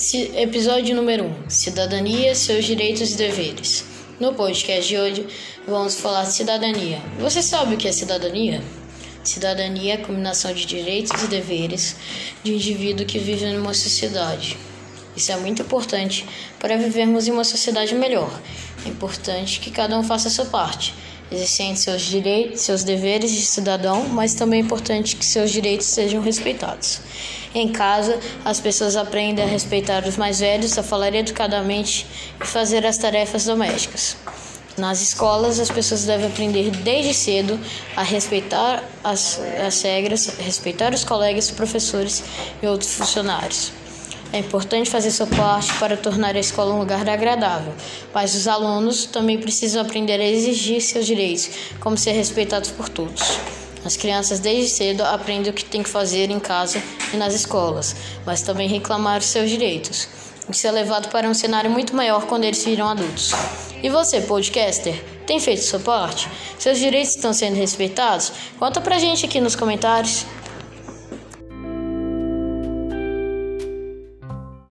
Episódio número 1: Cidadania, seus direitos e deveres. No podcast de hoje, vamos falar de cidadania. Você sabe o que é cidadania? Cidadania é a combinação de direitos e deveres de um indivíduo que vive em uma sociedade. Isso é muito importante para vivermos em uma sociedade melhor. É importante que cada um faça a sua parte. Existem seus direitos, seus deveres de cidadão, mas também é importante que seus direitos sejam respeitados. Em casa, as pessoas aprendem a respeitar os mais velhos, a falar educadamente e fazer as tarefas domésticas. Nas escolas, as pessoas devem aprender desde cedo a respeitar as, as regras, respeitar os colegas, professores e outros funcionários. É importante fazer sua parte para tornar a escola um lugar agradável, mas os alunos também precisam aprender a exigir seus direitos, como ser respeitados por todos. As crianças desde cedo aprendem o que têm que fazer em casa e nas escolas, mas também reclamar seus direitos. Isso é levado para um cenário muito maior quando eles viram adultos. E você, podcaster, tem feito sua parte? Seus direitos estão sendo respeitados? Conta pra gente aqui nos comentários.